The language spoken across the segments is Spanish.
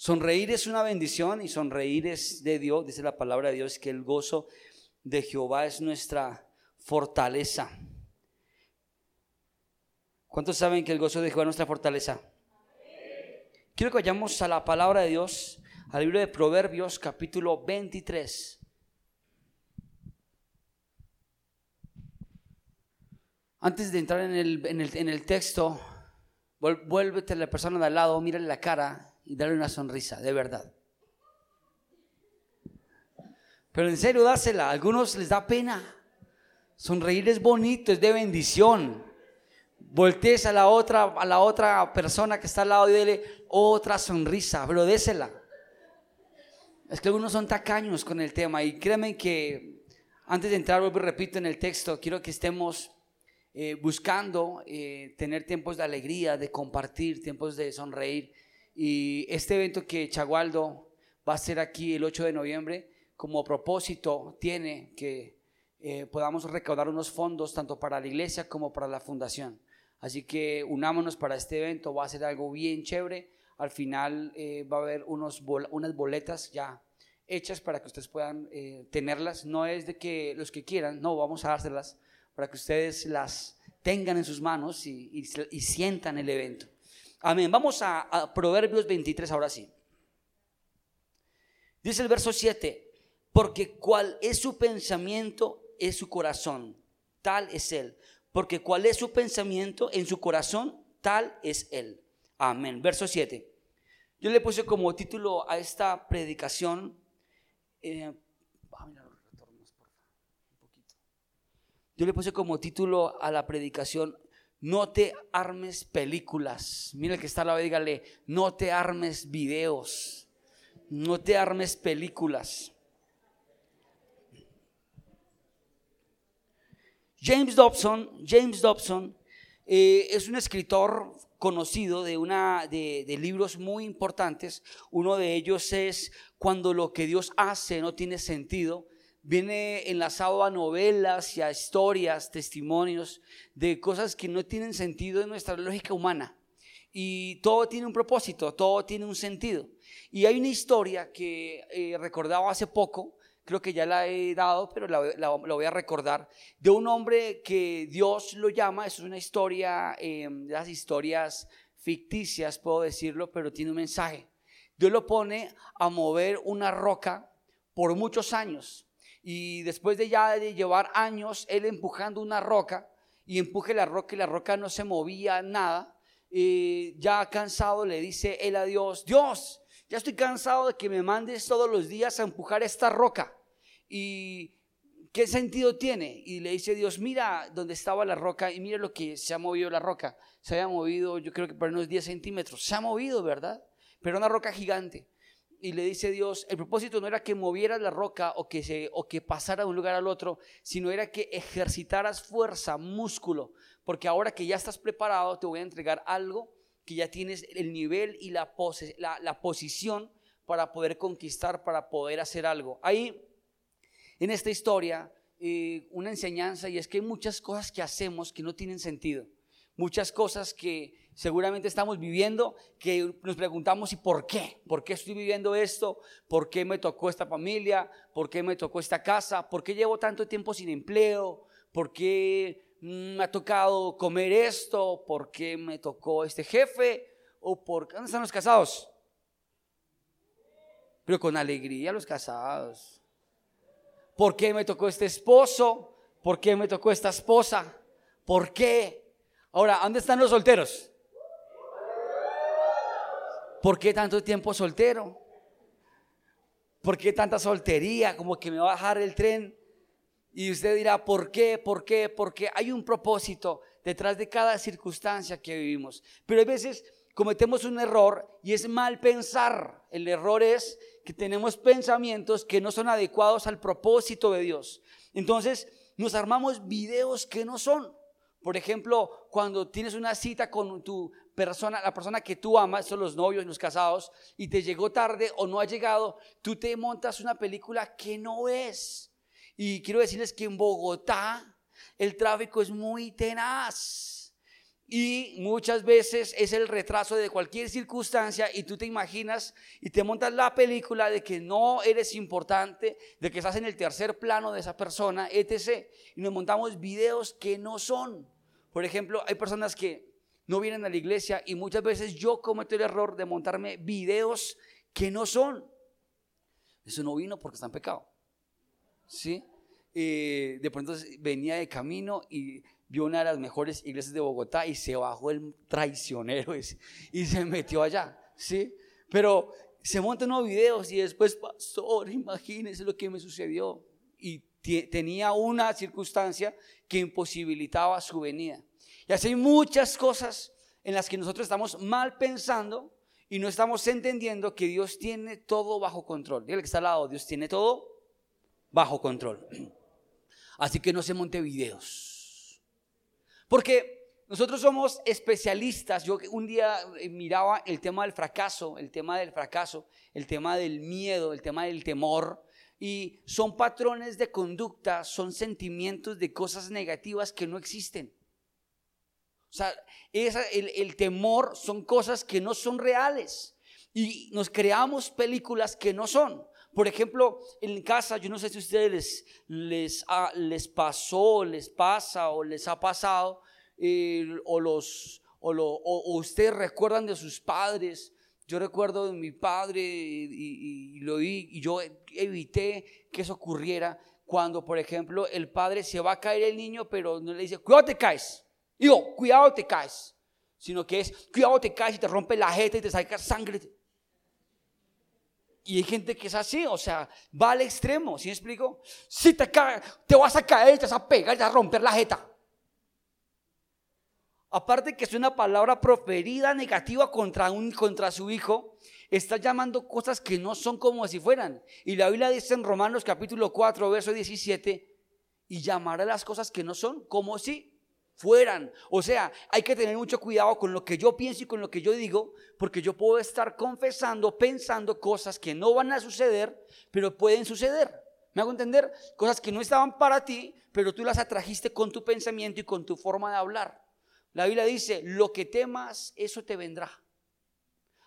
Sonreír es una bendición y sonreír es de Dios, dice la palabra de Dios, que el gozo de Jehová es nuestra fortaleza. ¿Cuántos saben que el gozo de Jehová es nuestra fortaleza? Quiero que vayamos a la palabra de Dios, al libro de Proverbios capítulo 23. Antes de entrar en el, en el, texto, vuélvete a la persona de al lado, mírale la cara y dale una sonrisa, de verdad. Pero en serio, dásela. A algunos les da pena. Sonreír es bonito, es de bendición. Voltees a la otra, a la otra persona que está al lado y dele otra sonrisa, pero désela. Es que algunos son tacaños con el tema y créanme que antes de entrar, vuelvo y repito en el texto, quiero que estemos eh, buscando eh, tener tiempos de alegría, de compartir, tiempos de sonreír. Y este evento que Chagualdo va a ser aquí el 8 de noviembre, como propósito tiene que eh, podamos recaudar unos fondos tanto para la iglesia como para la fundación. Así que unámonos para este evento, va a ser algo bien chévere. Al final eh, va a haber unos unas boletas ya hechas para que ustedes puedan eh, tenerlas. No es de que los que quieran, no, vamos a dárselas para que ustedes las tengan en sus manos y, y sientan el evento. Amén. Vamos a, Proverbios 23 ahora sí. Dice el verso 7, porque cuál es su pensamiento es su corazón, tal es él. Porque cuál es su pensamiento en su corazón, tal es él. Amén. Verso 7. Yo le puse como título a esta predicación, eh, yo le puse como título a la predicación, no te armes películas. Mira el que está al lado, dígale, no te armes videos. No te armes películas. James Dobson, James Dobson eh, es un escritor conocido de, una, de, de, libros muy importantes. Uno de ellos es Cuando lo que Dios hace no tiene sentido viene enlazado a novelas y a historias, testimonios de cosas que no tienen sentido en nuestra lógica humana. Y todo tiene un propósito, todo tiene un sentido. Y hay una historia que eh, recordaba hace poco, creo que ya la he dado, pero la, voy a recordar, de un hombre que Dios lo llama, es una historia, eh, las historias ficticias, puedo decirlo, pero tiene un mensaje. Dios lo pone a mover una roca por muchos años y después de llevar años él empujando una roca y empuje la roca y la roca no se movía nada, eh, ya cansado le dice él a Dios, Dios, ya estoy cansado de que me mandes todos los días a empujar esta roca. ¿Y qué sentido tiene? Y le dice Dios, mira dónde estaba la roca y mira lo que se ha movido la roca. Se había movido yo creo que por unos 10 centímetros. Se ha movido, ¿verdad? Pero una roca gigante y le dice Dios, el propósito no era que movieras la roca o que, o que pasara de un lugar al otro, sino era que ejercitaras fuerza, músculo, porque ahora que ya estás preparado te voy a entregar algo que ya tienes el nivel y la, pose, la, posición para poder conquistar, para poder hacer algo. Ahí, en esta historia, eh, una enseñanza y es que hay muchas cosas que hacemos que no tienen sentido, muchas cosas que seguramente estamos viviendo que nos preguntamos, ¿y por qué? ¿Por qué estoy viviendo esto? ¿Por qué me tocó esta familia? ¿Por qué me tocó esta casa? ¿Por qué llevo tanto tiempo sin empleo? ¿Por qué me ha tocado comer esto? ¿Por qué me tocó este jefe? ¿O por qué? ¿Dónde están los casados? Pero con alegría los casados. ¿Por qué me tocó este esposo? ¿Por qué me tocó esta esposa? ¿Por qué? Ahora, ¿dónde están los solteros? ¿Por qué tanto tiempo soltero? ¿Por qué tanta soltería? Como que me va a bajar el tren. Y usted dirá, ¿por qué? ¿Por qué? Porque hay un propósito detrás de cada circunstancia que vivimos. Pero a veces cometemos un error y es mal pensar. El error es que tenemos pensamientos que no son adecuados al propósito de Dios. Entonces nos armamos videos que no son. Por ejemplo, cuando tienes una cita con tu persona, la persona que tú amas, son los novios, los casados, y te llegó tarde o no ha llegado, tú te montas una película que no es. Y quiero decirles que en Bogotá el tráfico es muy tenaz. Y muchas veces es el retraso de cualquier circunstancia y tú te imaginas y te montas la película de que no eres importante, de que estás en el tercer plano de esa persona, etc. Y nos montamos videos que no son. Por ejemplo, hay personas que no vienen a la iglesia y muchas veces yo cometo el error de montarme videos que no son. Eso no vino porque está en pecado. ¿Sí? Eh, de pronto venía de camino y vio una de las mejores iglesias de Bogotá y se bajó el traicionero y se metió allá, ¿sí? Pero se montan unos videos y después, pastor, imagínese lo que me sucedió. Y tenía una circunstancia que imposibilitaba su venida. Y así hay muchas cosas en las que nosotros estamos mal pensando y no estamos entendiendo que Dios tiene todo bajo control. Dígale que está al lado, Dios tiene todo bajo control. Así que no se monte videos porque nosotros somos especialistas. Yo un día eh, miraba el tema del fracaso, el tema del fracaso, el tema del miedo, el tema del temor. Y son patrones de conducta, son sentimientos de cosas negativas que no existen. O sea, el, el, temor son cosas que no son reales. Y nos creamos películas que no son. Por ejemplo, en casa, yo no sé si a ustedes les, les, les pasó, les pasa o les ha pasado, eh, o, los, o, lo, o, ustedes recuerdan de sus padres. Yo recuerdo de mi padre y, lo vi, y yo evité que eso ocurriera cuando, por ejemplo, el padre se va a caer el niño, pero no le dice, cuidado te caes. Digo, cuidado te caes. Sino que es, cuidado te caes y te rompe la jeta y te saca sangre. Y hay gente que es así, o sea, va al extremo, ¿sí me explico? Si te caes, te vas a caer, te vas a pegar, te vas a romper la jeta. Aparte que es una palabra proferida negativa contra, un, contra su hijo, está llamando cosas que no son como si fueran. Y la Biblia dice en Romanos capítulo 4, verso 17, y llamará las cosas que no son como si fueran. O sea, hay que tener mucho cuidado con lo que yo pienso y con lo que yo digo, porque yo puedo estar confesando, pensando cosas que no van a suceder, pero pueden suceder. ¿Me hago entender? Cosas que no estaban para ti, pero tú las atrajiste con tu pensamiento y con tu forma de hablar. La Biblia dice, lo que temas, eso te vendrá.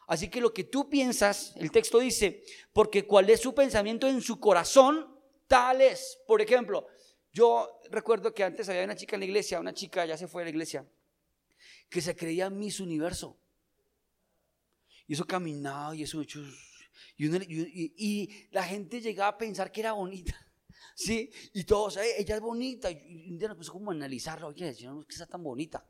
Así que lo que tú piensas, el texto dice, porque cuál es su pensamiento en su corazón, tal es. Por ejemplo, yo recuerdo que antes había una chica en la iglesia, una chica ya se fue a la iglesia, que se creía Miss Universo. Y eso caminaba y eso y, y, la gente llegaba a pensar que era bonita. ¿Sí? Y todos, ella es bonita. Y un día nos puso como a analizarla. Oye, no es que está tan bonita.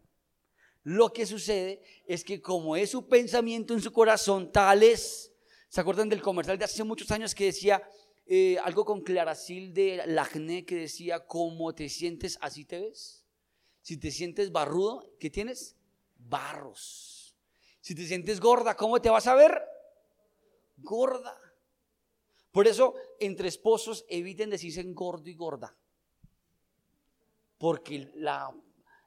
Lo que sucede es que como es su pensamiento en su corazón, tal es. ¿Se acuerdan del comercial de hace muchos años que decía, eh, algo con Claracil de Lagné que decía, ¿cómo te sientes, así te ves. Si te sientes barrudo, ¿qué tienes? Barros. Si te sientes gorda, ¿cómo te vas a ver? Gorda. Por eso, entre esposos, eviten decirse gordo y gorda. Porque la,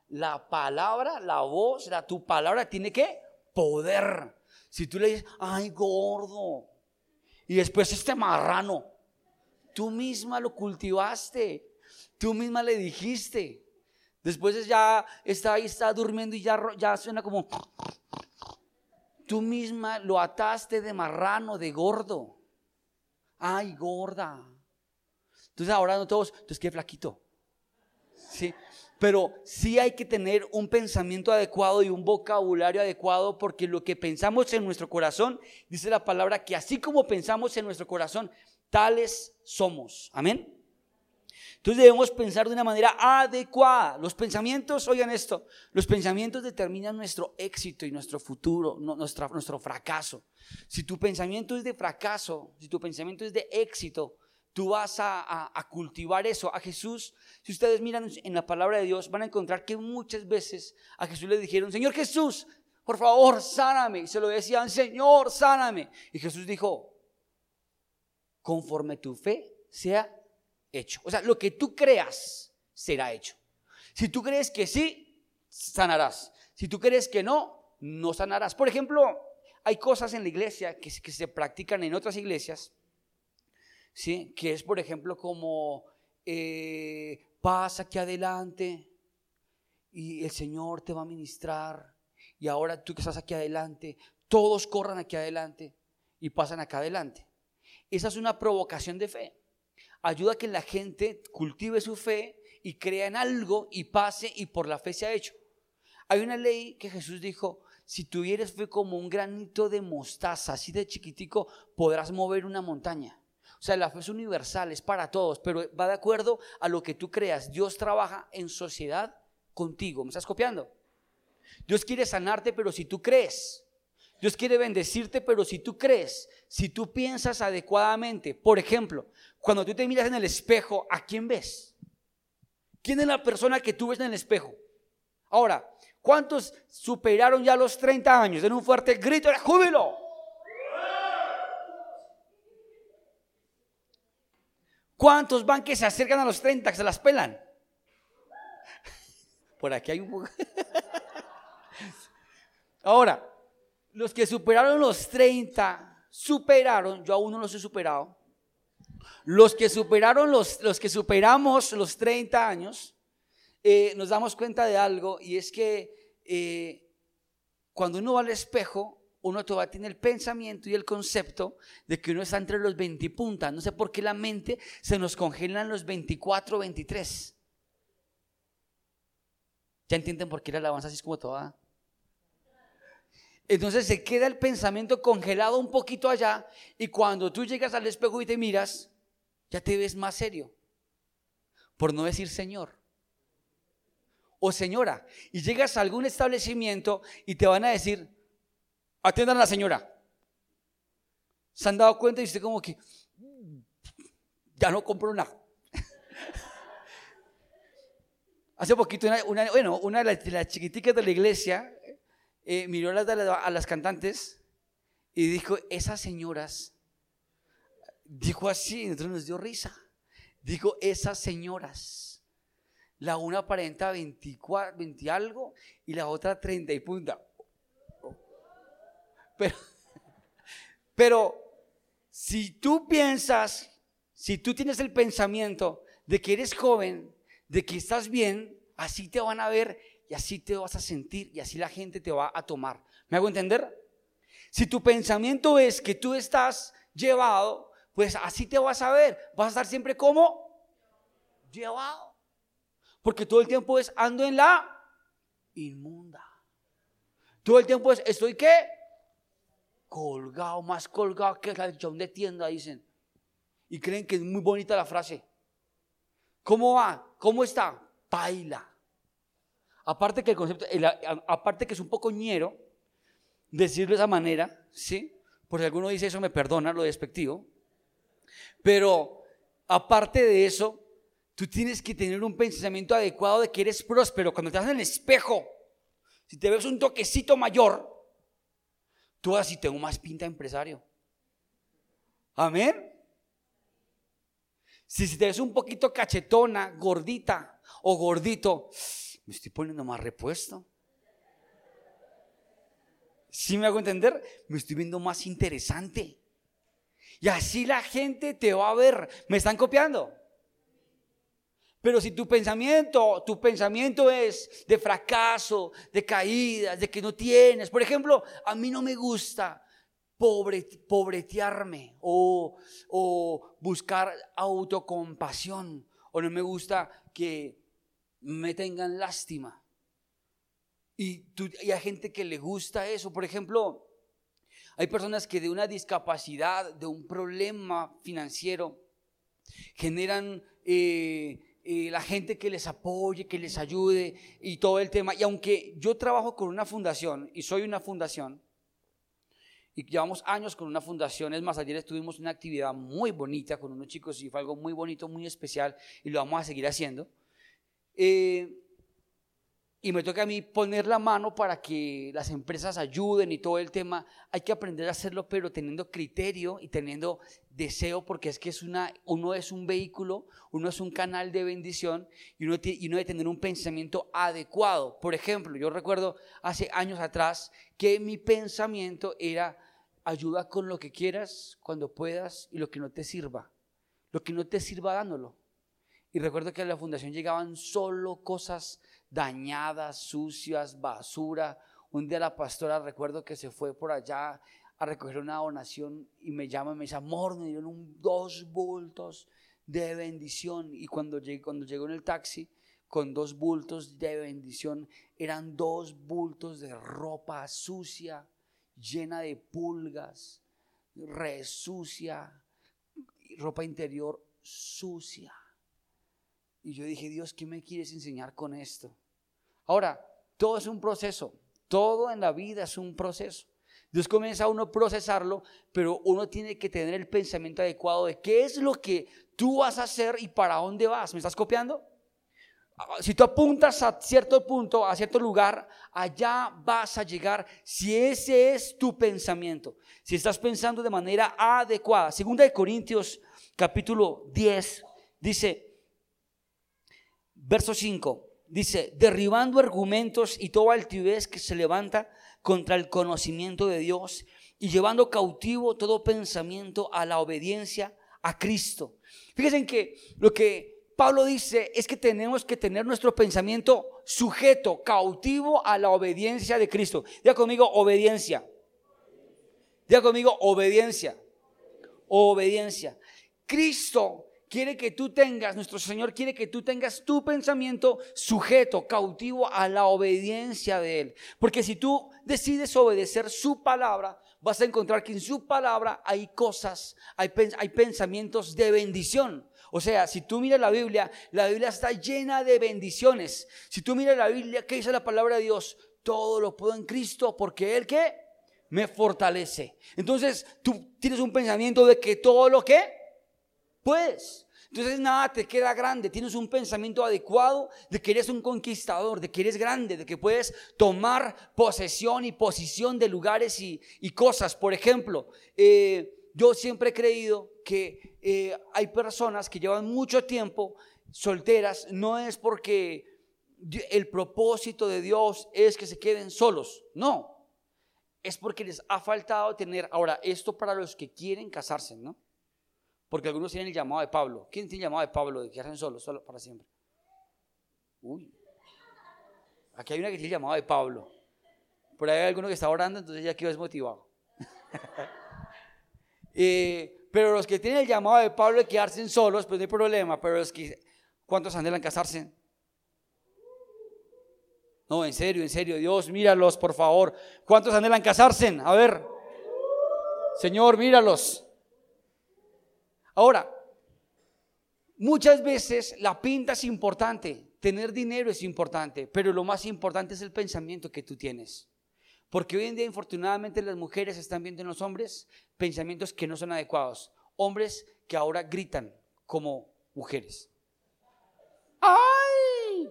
la palabra, la voz, la, tu palabra tiene que poder. Si tú le dices, ay, gordo, y después este marrano, Tú misma lo cultivaste. Tú misma le dijiste. Después ya está ahí, está durmiendo y ya, ya suena como... Tú misma lo ataste de marrano, de gordo. Ay, gorda. Entonces ahora no todos, entonces qué flaquito. Sí, pero sí hay que tener un pensamiento adecuado y un vocabulario adecuado porque lo que pensamos en nuestro corazón, dice la palabra que así como pensamos en nuestro corazón, tales somos. Amén. Entonces debemos pensar de una manera adecuada. Los pensamientos, oigan esto, los pensamientos determinan nuestro éxito y nuestro futuro, nuestro, fracaso. Si tu pensamiento es de fracaso, si tu pensamiento es de éxito, tú vas a, a, cultivar eso. A Jesús, si ustedes miran en la palabra de Dios, van a encontrar que muchas veces a Jesús le dijeron, Señor Jesús, por favor, sáname. Y se lo decían, Señor, sáname. Y Jesús dijo, conforme tu fe sea hecho. O sea, lo que tú creas será hecho. Si tú crees que sí, sanarás. Si tú crees que no, no sanarás. Por ejemplo, hay cosas en la iglesia que, se practican en otras iglesias, ¿sí? que es, por ejemplo, como eh, pasa aquí adelante y el Señor te va a ministrar y ahora tú que estás aquí adelante, todos corran aquí adelante y pasan acá adelante. Esa es una provocación de fe. Ayuda a que la gente cultive su fe y crea en algo y pase y por la fe se ha hecho. Hay una ley que Jesús dijo, si tuvieres fe como un granito de mostaza, así de chiquitico, podrás mover una montaña. O sea, la fe es universal, es para todos, pero va de acuerdo a lo que tú creas. Dios trabaja en sociedad contigo. ¿Me estás copiando? Dios quiere sanarte, pero si tú crees. Dios quiere bendecirte, pero si tú crees, si tú piensas adecuadamente. Por ejemplo, cuando tú te miras en el espejo, ¿a quién ves? ¿Quién es la persona que tú ves en el espejo? Ahora, ¿cuántos superaron ya los 30 años? Den un fuerte grito de júbilo. ¿Cuántos van que se acercan a los 30, que se las pelan? Por aquí hay un. Ahora, los que superaron los 30, superaron, yo aún no los he superado. Los que superaron los, los que superamos los 30 años, eh, nos damos cuenta de algo y es que eh, cuando uno va al espejo, uno todavía tiene el pensamiento y el concepto de que uno está entre los 20 puntas. No sé por qué la mente se nos congela en los 24, 23. ¿Ya entienden por qué la alabanza así es como toda? Entonces se queda el pensamiento congelado un poquito allá y cuando tú llegas al espejo y te miras, ya te ves más serio. Por no decir Señor. O señora. Y llegas a algún establecimiento y te van a decir, atiendan a la señora. ¿Se han dado cuenta y usted como que, ya no compro nada? Hace poquito, una, bueno, una de las, chiquiticas de la iglesia eh, miró a las, cantantes y dijo, esas señoras, dijo así, nosotros nos dio risa, dijo, esas señoras, la una aparenta 24, 20 algo y la otra 30 y punta. Pero, pero si tú piensas, si tú tienes el pensamiento de que eres joven, de que estás bien, así te van a ver y así te vas a sentir y así la gente te va a tomar. ¿Me hago entender? Si tu pensamiento es que tú estás llevado, pues así te vas a ver. Vas a estar siempre como llevado. Porque todo el tiempo es ando en la inmunda. Todo el tiempo es estoy qué? Colgado, más colgado que el de tienda, dicen. Y creen que es muy bonita la frase. ¿Cómo va? ¿Cómo está? Baila. Aparte que el concepto, aparte que es un poco ñero decirlo de esa manera, ¿sí? Por si alguno dice eso, me perdona lo despectivo. Pero aparte de eso, tú tienes que tener un pensamiento adecuado de que eres próspero. Cuando estás en el espejo, si te ves un toquecito mayor, tú así tengo más pinta de empresario. Amén. Si te ves un poquito cachetona, gordita o gordito, me estoy poniendo más repuesto. Si me hago entender? Me estoy viendo más interesante. Y así la gente te va a ver. ¿Me están copiando? Pero si tu pensamiento, tu pensamiento es de fracaso, de caídas, de que no tienes. Por ejemplo, a mí no me gusta pobre, pobretearme o, o buscar autocompasión o no me gusta que me tengan lástima. Y, hay gente que le gusta eso. Por ejemplo, hay personas que de una discapacidad, de un problema financiero, generan eh, eh, la gente que les apoye, que les ayude y todo el tema. Y aunque yo trabajo con una fundación y soy una fundación, y llevamos años con una fundación. Es más, ayer tuvimos una actividad muy bonita con unos chicos y fue algo muy bonito, muy especial y lo vamos a seguir haciendo. Eh, y me toca a mí poner la mano para que las empresas ayuden y todo el tema. Hay que aprender a hacerlo, pero teniendo criterio y teniendo deseo, porque es que es una, uno es un vehículo, uno es un canal de bendición y uno, y uno debe tener un pensamiento adecuado. Por ejemplo, yo recuerdo hace años atrás que mi pensamiento era ayuda con lo que quieras, cuando puedas y lo que no te sirva. Lo que no te sirva dándolo. Y recuerdo que a la fundación llegaban solo cosas dañadas, sucias, basura. Un día la pastora recuerdo que se fue por allá a recoger una donación y me llama y me dice, amor, me dieron dos bultos de bendición. Y cuando llegué, cuando llegó en el taxi con dos bultos de bendición, eran dos bultos de ropa sucia, llena de pulgas, resucia, ropa interior sucia. Y yo dije, Dios, ¿qué me quieres enseñar con esto? Ahora, todo es un proceso, todo en la vida es un proceso. Dios comienza a uno a procesarlo, pero uno tiene que tener el pensamiento adecuado de qué es lo que tú vas a hacer y para dónde vas. ¿Me estás copiando? Si tú apuntas a cierto punto, a cierto lugar, allá vas a llegar si ese es tu pensamiento. Si estás pensando de manera adecuada. Segunda de Corintios capítulo 10 dice, verso 5, dice, derribando argumentos y toda altivez que se levanta contra el conocimiento de Dios y llevando cautivo todo pensamiento a la obediencia a Cristo. Fíjense que lo que Pablo dice es que tenemos que tener nuestro pensamiento sujeto, cautivo a la obediencia de Cristo. Diga conmigo, obediencia. Diga conmigo, obediencia. Obediencia. Cristo quiere que tú tengas, nuestro Señor quiere que tú tengas tu pensamiento sujeto, cautivo a la obediencia de Él. Porque si tú decides obedecer su palabra, vas a encontrar que en su palabra hay cosas, hay, pensamientos de bendición. O sea, si tú miras la Biblia, la Biblia está llena de bendiciones. Si tú miras la Biblia, ¿qué dice la palabra de Dios? Todo lo puedo en Cristo porque Él que me fortalece. Entonces, tú tienes un pensamiento de que todo lo que puedes. Entonces nada te queda grande, tienes un pensamiento adecuado de que eres un conquistador, de que eres grande, de que puedes tomar posesión y posición de lugares y, cosas. Por ejemplo, eh, yo siempre he creído que eh, hay personas que llevan mucho tiempo solteras, no es porque el propósito de Dios es que se queden solos, no, es porque les ha faltado tener, ahora, esto para los que quieren casarse, ¿no? Porque algunos tienen el llamado de Pablo. ¿Quién tiene el llamado de Pablo de quedarse solos, solo para siempre? Uy, aquí hay una que tiene el llamado de Pablo. Por ahí hay alguno que está orando, entonces ya quedó desmotivado. Eh, pero los que tienen el llamado de Pablo de quedarse solos, pues no hay problema. Pero los que, ¿cuántos anhelan casarse? No, en serio, en serio, Dios, míralos, por favor. ¿Cuántos anhelan casarse? A ver. Señor, míralos. Ahora, muchas veces la pinta es importante, tener dinero es importante, pero lo más importante es el pensamiento que tú tienes. Porque hoy en día, infortunadamente, las mujeres están viendo en los hombres pensamientos que no son adecuados. Hombres que ahora gritan como mujeres. ¡Ay!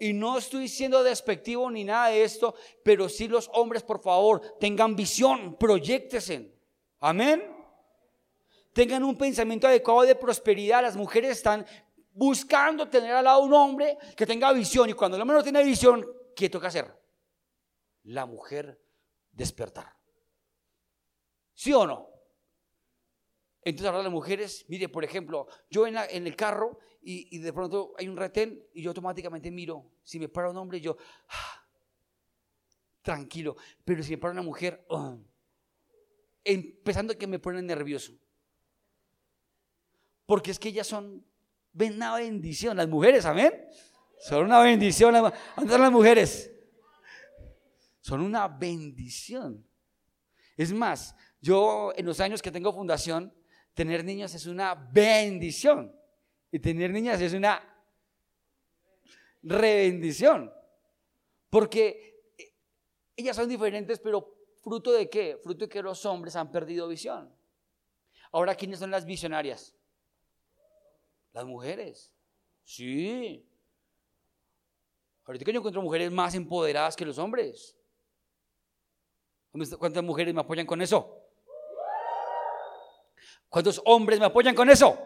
Y no estoy siendo despectivo ni nada de esto, pero sí los hombres, por favor, tengan visión, proyectesen. Amén. Tengan un pensamiento adecuado de prosperidad. Las mujeres están buscando tener al lado un hombre que tenga visión. Y cuando el hombre no tiene visión, ¿qué toca hacer? la mujer despertar. ¿Sí o no? Entonces ahora las mujeres, mire, por ejemplo, yo en, el carro y, de pronto hay un retén y yo automáticamente miro, si me para un hombre yo, ah, tranquilo, pero si me para una mujer, ah, empezando que me pone nervioso. Porque es que ellas son, una bendición, las mujeres, amén. Son una bendición, ¿dónde están las mujeres? son una bendición. Es más, yo en los años que tengo fundación, tener niños es una bendición. Y tener niñas es una rebendición. Porque eh, ellas son diferentes, pero fruto de qué? Fruto de que los hombres han perdido visión. Ahora, ¿quiénes son las visionarias? Las mujeres. Sí. Ahorita que yo encuentro mujeres más empoderadas que los hombres. ¿Cuántas mujeres me apoyan con eso? ¿Cuántos hombres me apoyan con eso?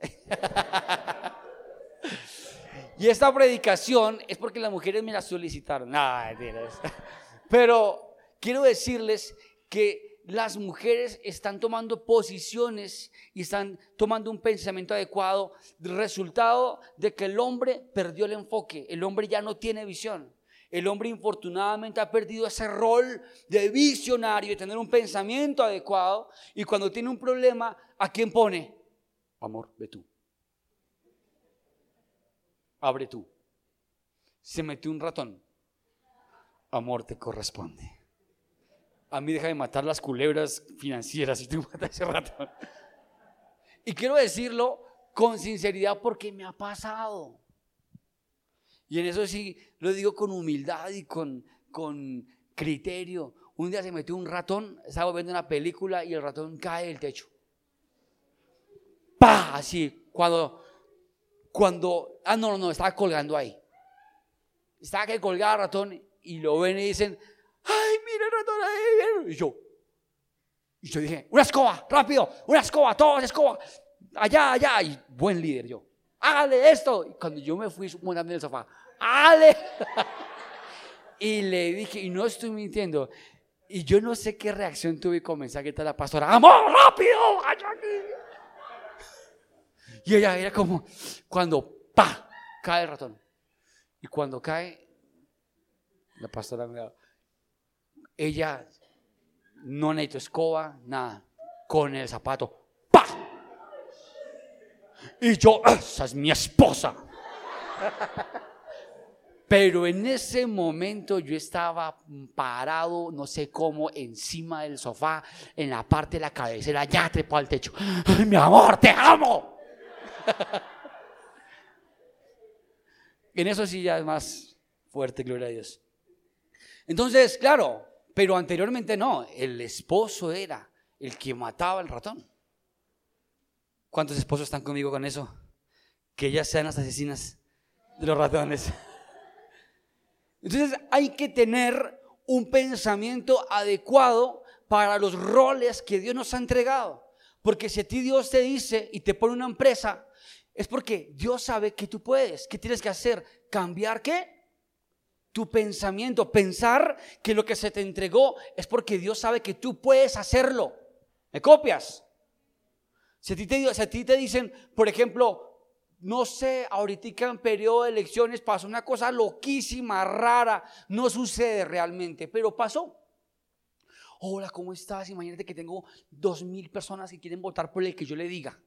y esta predicación es porque las mujeres me la solicitaron. Pero quiero decirles que las mujeres están tomando posiciones y están tomando un pensamiento adecuado, resultado de que el hombre perdió el enfoque, el hombre ya no tiene visión. El hombre infortunadamente ha perdido ese rol de visionario, de tener un pensamiento adecuado y cuando tiene un problema, ¿a quién pone? Amor, ve tú. Abre tú. Se metió un ratón. Amor te corresponde a mí deja de matar las culebras financieras y tú matas ese rato. Y quiero decirlo con sinceridad porque me ha pasado. Y en eso sí lo digo con humildad y con, con criterio. Un día se metió un ratón, estaba viendo una película y el ratón cae del techo. ¡Pah! Así, cuando, cuando, ah, no, no, estaba colgando ahí. Estaba que colgaba ratón y lo ven y dicen, Y yo, y yo dije, una escoba, rápido, una escoba, todos escoba, allá, allá. Y buen líder yo, hágale esto. Y cuando yo me fui montando en el sofá, hágale. y le dije, y no estoy mintiendo, y yo no sé qué reacción tuve y comencé a gritar la pastora, amor, rápido, Y ella era como, cuando, pa, cae el ratón. Y cuando cae, la pastora me da, ella no necesitó escoba, nada, con el zapato, ¡pa! Y yo, esa es mi esposa. Pero en ese momento yo estaba parado, no sé cómo, encima del sofá, en la parte de la cabecera, ya trepó al techo. ¡Ay, mi amor, te amo! en eso sí ya es más fuerte, gloria a Dios. Entonces, claro, pero anteriormente no, el esposo era el que mataba al ratón. ¿Cuántos esposos están conmigo con eso? Que ellas sean las asesinas de los ratones. Entonces hay que tener un pensamiento adecuado para los roles que Dios nos ha entregado. Porque si a ti Dios te dice y te pone una empresa, es porque Dios sabe que tú puedes. ¿Qué tienes que hacer? ¿Cambiar qué? Tu pensamiento, pensar que lo que se te entregó es porque Dios sabe que tú puedes hacerlo. ¿Me copias? Si a ti te, dicen, por ejemplo, no sé, ahorita en periodo de elecciones pasó una cosa loquísima, rara, no sucede realmente, pero pasó. Hola, ¿cómo estás? Imagínate que tengo dos mil personas que quieren votar por el que yo le diga.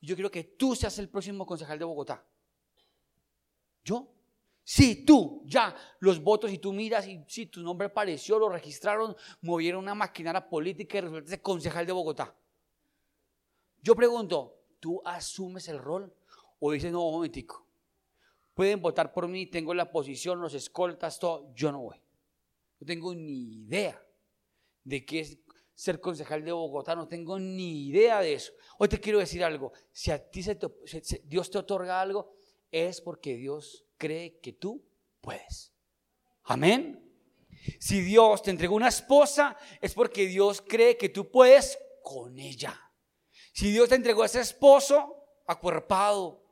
Yo quiero que tú seas el próximo concejal de Bogotá. ¿Yo? Si tú ya los votos y tú miras y si tu nombre apareció, lo registraron, movieron una maquinaria política y resultaste concejal de Bogotá. Yo pregunto, ¿tú asumes el rol o dices, no, un momentico, pueden votar por mí, tengo la posición, los escoltas, todo, yo no voy. No tengo ni idea de qué es ser concejal de Bogotá, no tengo ni idea de eso. Hoy te quiero decir algo, si a ti se Dios te otorga algo, es porque Dios cree que tú puedes. Amén. Si Dios te entregó una esposa, es porque Dios cree que tú puedes con ella. Si Dios te entregó a ese esposo acuerpado,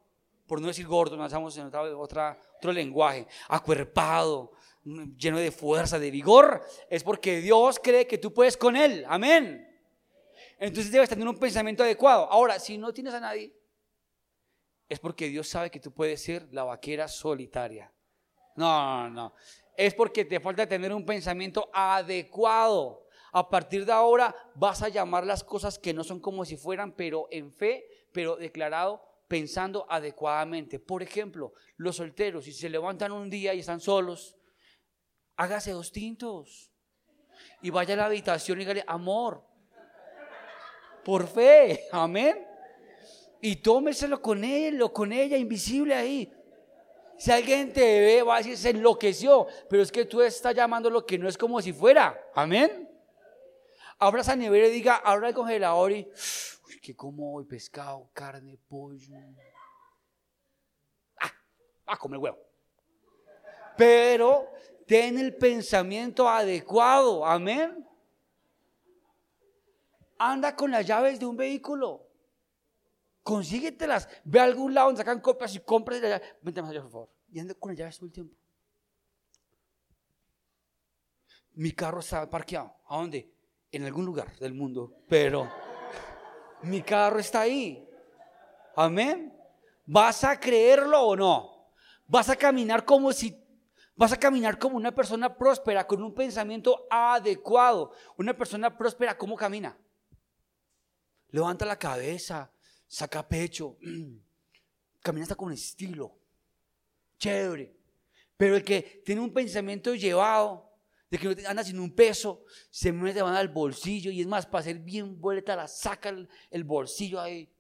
por no decir gordo, no estamos en otra, otro lenguaje, acuerpado, lleno de fuerza, de vigor, es porque Dios cree que tú puedes con él. Amén. Entonces debes tener un pensamiento adecuado. Ahora, si no tienes a nadie, es porque Dios sabe que tú puedes ser la vaquera solitaria. No, no, no. Es porque te falta tener un pensamiento adecuado. A partir de ahora vas a llamar las cosas que no son como si fueran, pero en fe, pero declarado pensando adecuadamente. Por ejemplo, los solteros, si se levantan un día y están solos, hágase dos tintos y vaya a la habitación y dígale, amor, por fe, amén y tómeselo con él o con ella, invisible ahí. Si alguien te ve, va a decir, se enloqueció, pero es que tú estás llamando lo que no es como si fuera. Amén. Abra esa nevera y diga, abra el congelador y, uy, ¿qué como hoy? Pescado, carne, pollo. Ah, a comer huevo. Pero ten el pensamiento adecuado. Amén. Anda con las llaves de un vehículo. Consíguetelas. Ve a algún lado donde sacan copias y compras la llave. Vente más allá, por favor. Y ando con la llave todo el tiempo. Mi carro está parqueado. ¿A dónde? en algún lugar del mundo, pero mi carro está ahí. Amén. ¿Vas a creerlo o no? ¿Vas a caminar como si Vas a caminar como una persona próspera, con un pensamiento adecuado. Una persona próspera, ¿cómo camina? Levanta la cabeza, saca pecho, camina hasta con estilo. Chévere. Pero el que tiene un pensamiento llevado, de que no anda sin un peso, se mete mano al bolsillo y es más, para hacer bien vuelta, la saca el, bolsillo ahí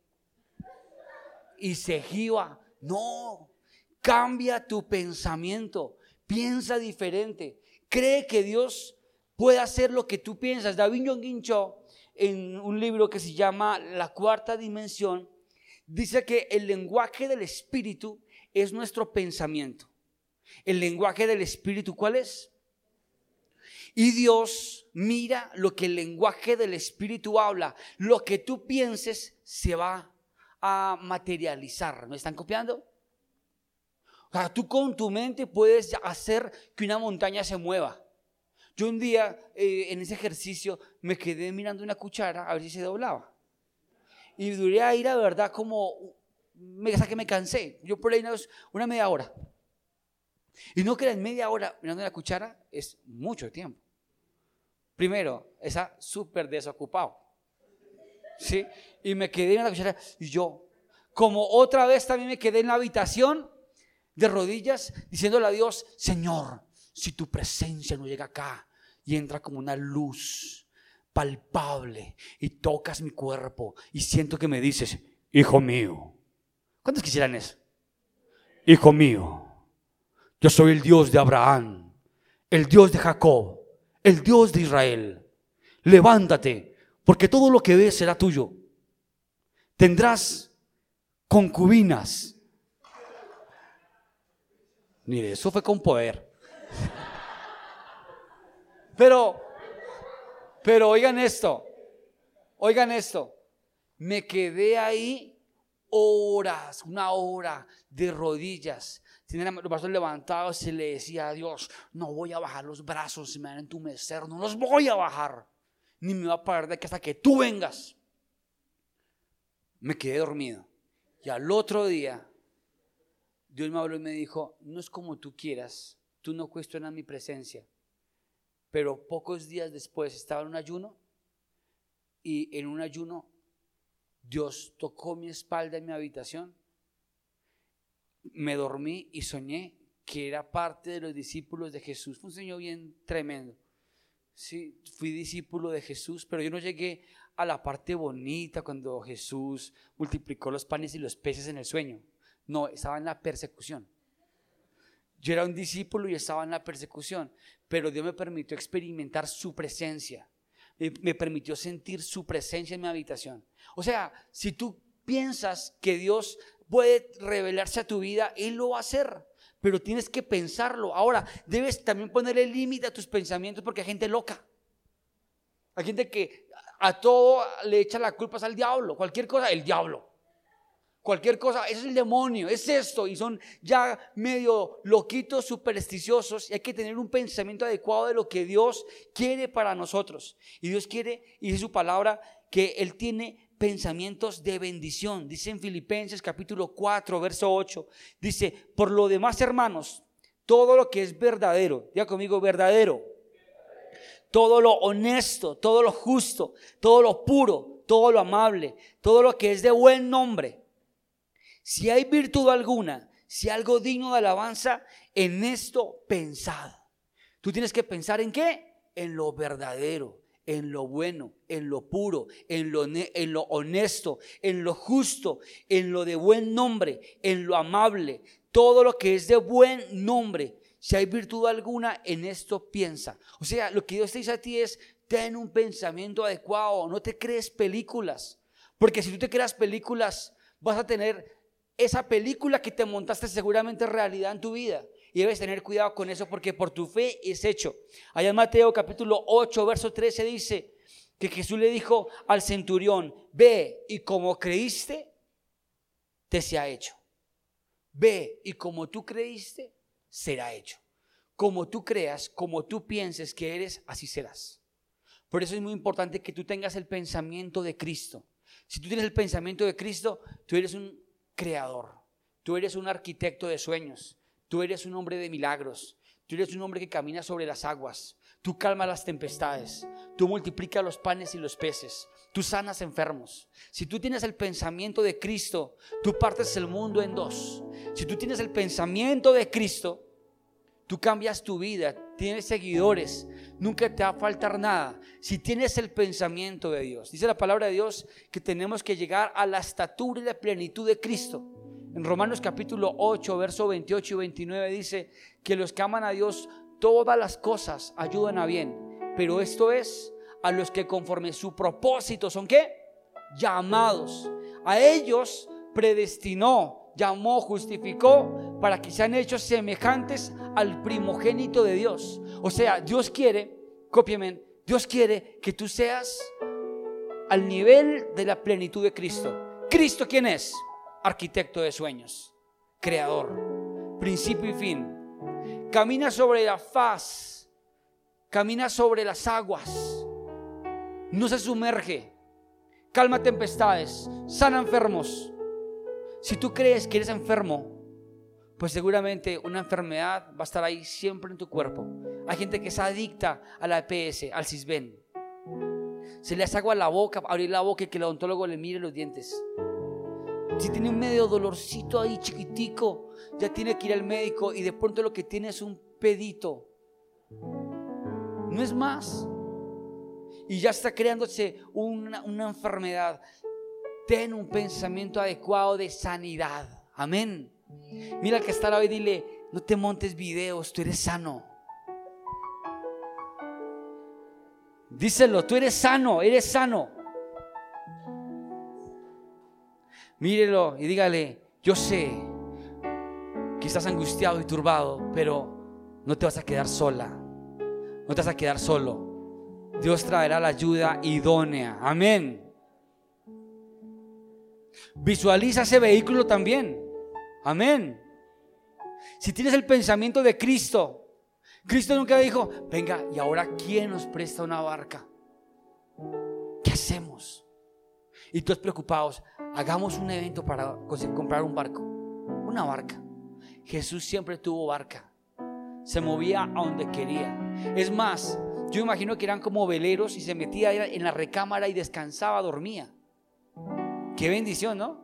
y se giva. No, cambia tu pensamiento, piensa diferente, cree que Dios puede hacer lo que tú piensas. David Yonguincho, en un libro que se llama La cuarta dimensión, dice que el lenguaje del espíritu es nuestro pensamiento. El lenguaje del espíritu, ¿cuál es? Y Dios mira lo que el lenguaje del Espíritu habla. Lo que tú pienses se va a materializar. ¿Me están copiando? O sea, tú con tu mente puedes hacer que una montaña se mueva. Yo un día eh, en ese ejercicio me quedé mirando una cuchara a ver si se doblaba. Y duré ahí, la verdad, como, me, que me cansé. Yo por ahí una media hora. Y no crean, media hora mirando la cuchara es mucho tiempo. Primero, está súper desocupado. ¿Sí? Y me quedé en la cuchara y yo, como otra vez también me quedé en la habitación de rodillas diciéndole a Dios, Señor, si tu presencia no llega acá y entra como una luz palpable y tocas mi cuerpo y siento que me dices, hijo mío, ¿cuántos quisieran eso? Hijo mío, yo soy el Dios de Abraham, el Dios de Jacob, el Dios de Israel. Levántate, porque todo lo que ves será tuyo. Tendrás concubinas. Mire, eso fue con poder. Pero, pero oigan esto, oigan esto. Me quedé ahí horas, una hora de rodillas. Tenía los brazos levantados y le decía a Dios, no voy a bajar los brazos, me van a entumecer, no los voy a bajar, ni me va a parar de aquí hasta que tú vengas. Me quedé dormido. Y al otro día, Dios me habló y me dijo, no es como tú quieras, tú no cuestionas mi presencia. Pero pocos días después estaba en un ayuno y en un ayuno Dios tocó mi espalda en mi habitación. Me dormí y soñé que era parte de los discípulos de Jesús. Fue un sueño bien tremendo. Sí, fui discípulo de Jesús, pero yo no llegué a la parte bonita cuando Jesús multiplicó los panes y los peces en el sueño. No, estaba en la persecución. Yo era un discípulo y estaba en la persecución, pero Dios me permitió experimentar su presencia. Me, permitió sentir su presencia en mi habitación. O sea, si tú piensas que Dios puede revelarse a tu vida, Él lo va a hacer. Pero tienes que pensarlo. Ahora, debes también ponerle límite a tus pensamientos porque hay gente loca. Hay gente que a todo le echa la culpa al diablo. Cualquier cosa, el diablo cualquier cosa, es el demonio, es esto, y son ya medio loquitos, supersticiosos, y hay que tener un pensamiento adecuado de lo que Dios quiere para nosotros. Y Dios quiere, y dice su palabra, que Él tiene pensamientos de bendición. Dice en Filipenses capítulo 4, verso 8, dice, por lo demás, hermanos, todo lo que es verdadero, diga conmigo, verdadero, todo lo honesto, todo lo justo, todo lo puro, todo lo amable, todo lo que es de buen nombre si hay virtud alguna, si algo digno de alabanza, en esto pensad. Tú tienes que pensar en qué? En lo verdadero, en lo bueno, en lo puro, en lo, en lo honesto, en lo justo, en lo de buen nombre, en lo amable, todo lo que es de buen nombre. Si hay virtud alguna, en esto piensa. O sea, lo que Dios te dice a ti es, ten un pensamiento adecuado, no te crees películas. Porque si tú te creas películas, vas a tener esa película que te montaste seguramente es realidad en tu vida. Y debes tener cuidado con eso porque por tu fe es hecho. Allá en Mateo capítulo 8, verso 13 dice que Jesús le dijo al centurión, ve y como creíste, te se ha hecho. Ve y como tú creíste, será hecho. Como tú creas, como tú pienses que eres, así serás. Por eso es muy importante que tú tengas el pensamiento de Cristo. Si tú tienes el pensamiento de Cristo, tú eres un creador, tú eres un arquitecto de sueños, tú eres un hombre de milagros, tú eres un hombre que camina sobre las aguas, tú calmas las tempestades, tú multiplicas los panes y los peces, tú sanas enfermos. Si tú tienes el pensamiento de Cristo, tú partes el mundo en dos. Si tú tienes el pensamiento de Cristo, tú cambias tu vida, tienes seguidores, nunca te va a faltar nada. Si tienes el pensamiento de Dios, dice la palabra de Dios que tenemos que llegar a la estatura y la plenitud de Cristo. En Romanos capítulo 8, verso 28 y 29 dice que los que aman a Dios, todas las cosas ayudan a bien. Pero esto es a los que conforme su propósito son qué? Llamados. A ellos predestinó, llamó, justificó para que sean hechos semejantes al primogénito de Dios. O sea, Dios quiere, cópiame, Dios quiere que tú seas al nivel de la plenitud de Cristo. ¿Cristo quién es? Arquitecto de sueños, creador, principio y fin. Camina sobre la faz, camina sobre las aguas, no se sumerge, calma tempestades, sana enfermos. Si tú crees que eres enfermo, pues seguramente una enfermedad va a estar ahí siempre en tu cuerpo. Hay gente que es adicta a la EPS, al cisben. Se le hace agua a la boca, abrir la boca y que el odontólogo le mire los dientes. Si tiene un medio dolorcito ahí chiquitico, ya tiene que ir al médico y de pronto lo que tiene es un pedito. No es más. Y ya está creándose una, una enfermedad. Ten un pensamiento adecuado de sanidad. Amén. Mira que está la y dile, no te montes videos, tú eres sano. Díselo, tú eres sano, eres sano. Mírelo y dígale, yo sé que estás angustiado y turbado, pero no te vas a quedar sola, no te vas a quedar solo. Dios traerá la ayuda idónea. Amén. Visualiza ese vehículo también. Amén. Si tienes el pensamiento de Cristo, Cristo nunca dijo, venga, ¿y ahora quién nos presta una barca? ¿Qué hacemos? Y todos preocupados, hagamos un evento para comprar un barco, una barca. Jesús siempre tuvo barca, se movía a donde quería. Es más, yo imagino que eran como veleros y se metía en la recámara y descansaba, dormía. Qué bendición, ¿no?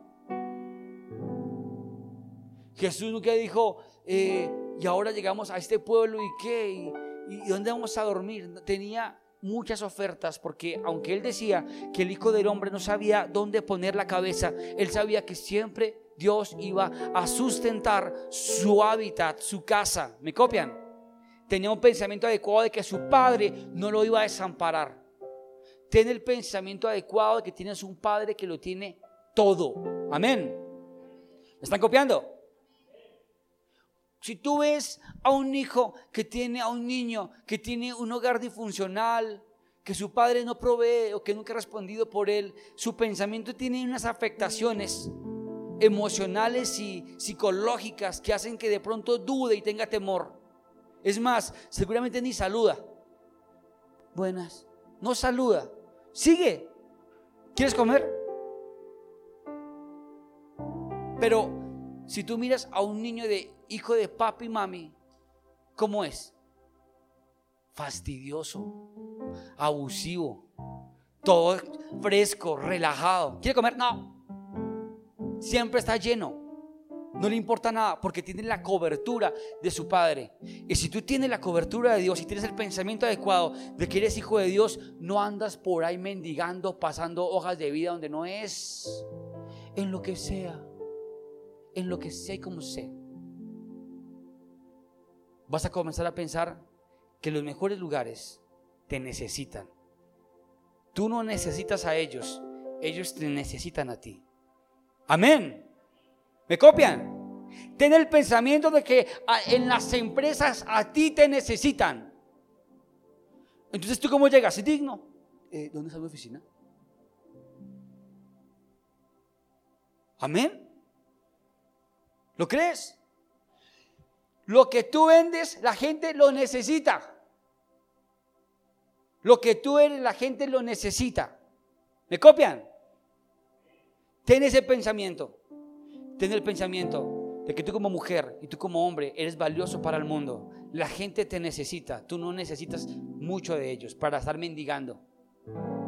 Jesús nunca dijo, eh, y ahora llegamos a este pueblo y qué, y, dónde vamos a dormir. Tenía muchas ofertas porque aunque él decía que el Hijo del Hombre no sabía dónde poner la cabeza, él sabía que siempre Dios iba a sustentar su hábitat, su casa. ¿Me copian? Tenía un pensamiento adecuado de que su padre no lo iba a desamparar. Tiene el pensamiento adecuado de que tienes un padre que lo tiene todo. Amén. ¿Me están copiando? Si tú ves a un hijo que tiene, a un niño que tiene un hogar disfuncional, que su padre no provee o que nunca ha respondido por él, su pensamiento tiene unas afectaciones emocionales y psicológicas que hacen que de pronto dude y tenga temor. Es más, seguramente ni saluda. Buenas, no saluda. Sigue. ¿Quieres comer? Pero si tú miras a un niño de hijo de papi y mami, ¿cómo es? Fastidioso, abusivo, todo fresco, relajado. ¿Quiere comer? No. Siempre está lleno. No le importa nada porque tiene la cobertura de su padre. Y si tú tienes la cobertura de Dios y tienes el pensamiento adecuado de que eres hijo de Dios, no andas por ahí mendigando, pasando hojas de vida donde no es. En lo que sea en lo que sé y como sé. Vas a comenzar a pensar que los mejores lugares te necesitan. Tú no necesitas a ellos, ellos te necesitan a ti. Amén. ¿Me copian? Ten el pensamiento de que en las empresas a ti te necesitan. Entonces, ¿tú cómo llegas? ¿Es digno? Eh, ¿Dónde está mi oficina? Amén. ¿Lo crees? Lo que tú vendes, la gente lo necesita. Lo que tú eres, la gente lo necesita. ¿Me copian? Ten ese pensamiento. Ten el pensamiento de que tú como mujer y tú como hombre eres valioso para el mundo. La gente te necesita. Tú no necesitas mucho de ellos para estar mendigando.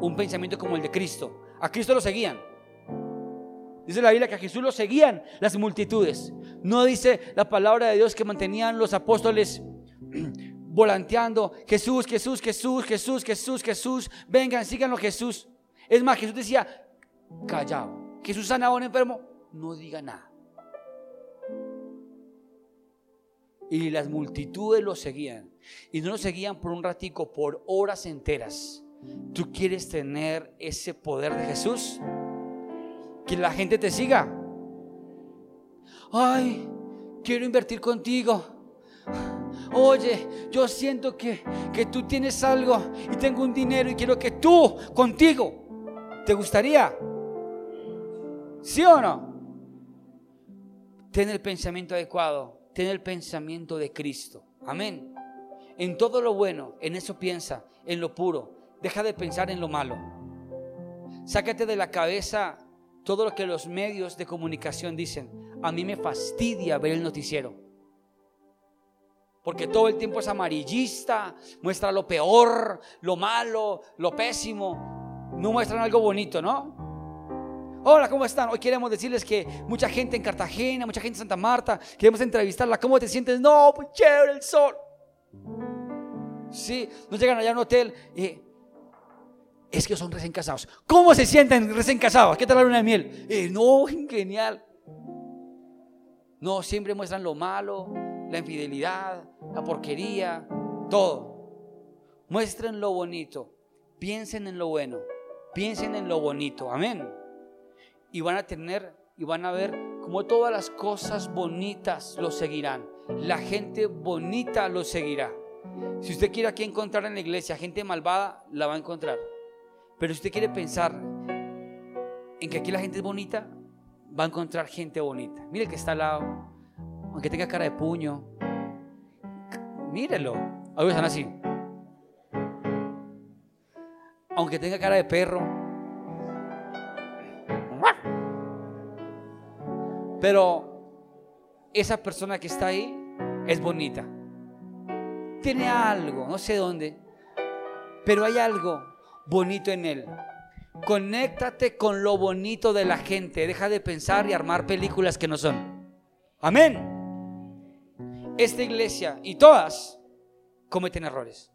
Un pensamiento como el de Cristo. A Cristo lo seguían. Dice la Biblia que a Jesús lo seguían las multitudes. No dice la palabra de Dios que mantenían los apóstoles volanteando. Jesús, Jesús, Jesús, Jesús, Jesús, Jesús. Vengan, síganlo Jesús. Es más, Jesús decía, callado. Jesús sana a un enfermo, no diga nada. Y las multitudes lo seguían. Y no lo seguían por un ratico, por horas enteras. ¿Tú quieres tener ese poder de Jesús? Que la gente te siga. Ay, quiero invertir contigo. Oye, yo siento que, que tú tienes algo y tengo un dinero y quiero que tú contigo. ¿Te gustaría? ¿Sí o no? Ten el pensamiento adecuado, ten el pensamiento de Cristo. Amén. En todo lo bueno, en eso piensa, en lo puro. Deja de pensar en lo malo. Sácate de la cabeza todo lo que los medios de comunicación dicen. A mí me fastidia ver el noticiero. Porque todo el tiempo es amarillista, muestra lo peor, lo malo, lo pésimo. No muestran algo bonito, ¿no? Hola, ¿cómo están? Hoy queremos decirles que mucha gente en Cartagena, mucha gente en Santa Marta, queremos entrevistarla. ¿Cómo te sientes? No, pues chévere el sol. Sí, nos llegan allá a un hotel y es que son recién casados. ¿Cómo se sienten recién casados? ¿Qué tal la luna de miel? Eh, no, genial. No, siempre muestran lo malo, la infidelidad, la porquería, todo. Muestren lo bonito, piensen en lo bueno, piensen en lo bonito. Amén y van a tener y van a ver cómo todas las cosas bonitas lo seguirán. La gente bonita lo seguirá. Si usted quiere aquí encontrar en la iglesia gente malvada, la va a encontrar. Pero si usted quiere pensar en que aquí la gente es bonita, va a encontrar gente bonita. Mire que está al lado, aunque tenga cara de puño. Mírelo. Algunos están así. Aunque tenga cara de perro, Pero esa persona que está ahí es bonita. Tiene algo, no sé dónde, pero hay algo bonito en él. Conéctate con lo bonito de la gente. Deja de pensar y armar películas que no son. Amén. Esta iglesia y todas cometen errores.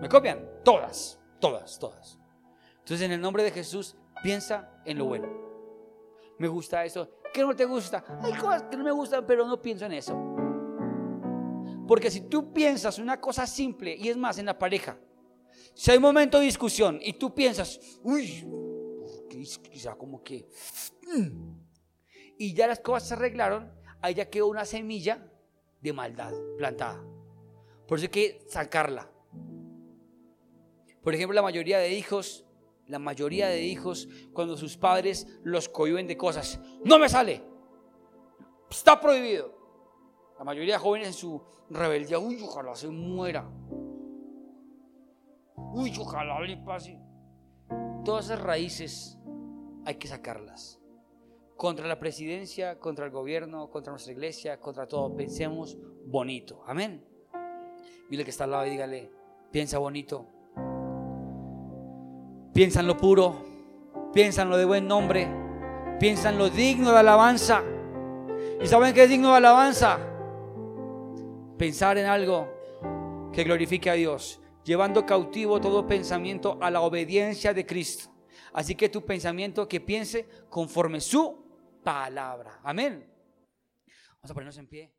¿Me copian? Todas, todas, todas. Entonces en el nombre de Jesús piensa en lo bueno me gusta eso. ¿Qué no te gusta? Hay cosas que no me gustan, pero no pienso en eso. Porque si tú piensas una cosa simple, y es más en la pareja, si hay un momento de discusión y tú piensas, uy, quizá como que, mm", y ya las cosas se arreglaron, ahí ya quedó una semilla de maldad plantada. Por eso hay que sacarla. Por ejemplo, la mayoría de hijos la mayoría de hijos, cuando sus padres los cohiben de cosas, no me sale, está prohibido. La mayoría de jóvenes en su rebeldía, uy, ojalá se muera. Uy, ojalá le pase. Todas esas raíces hay que sacarlas. Contra la presidencia, contra el gobierno, contra nuestra iglesia, contra todo. Pensemos bonito. Amén. Mire que está al lado y dígale, piensa bonito. Piensa en lo puro, piensa en lo de buen nombre, piensa en lo digno de alabanza. ¿Y saben qué es digno de alabanza? Pensar en algo que glorifique a Dios, llevando cautivo todo pensamiento a la obediencia de Cristo. Así que tu pensamiento que piense conforme su palabra. Amén. Vamos a ponernos en pie.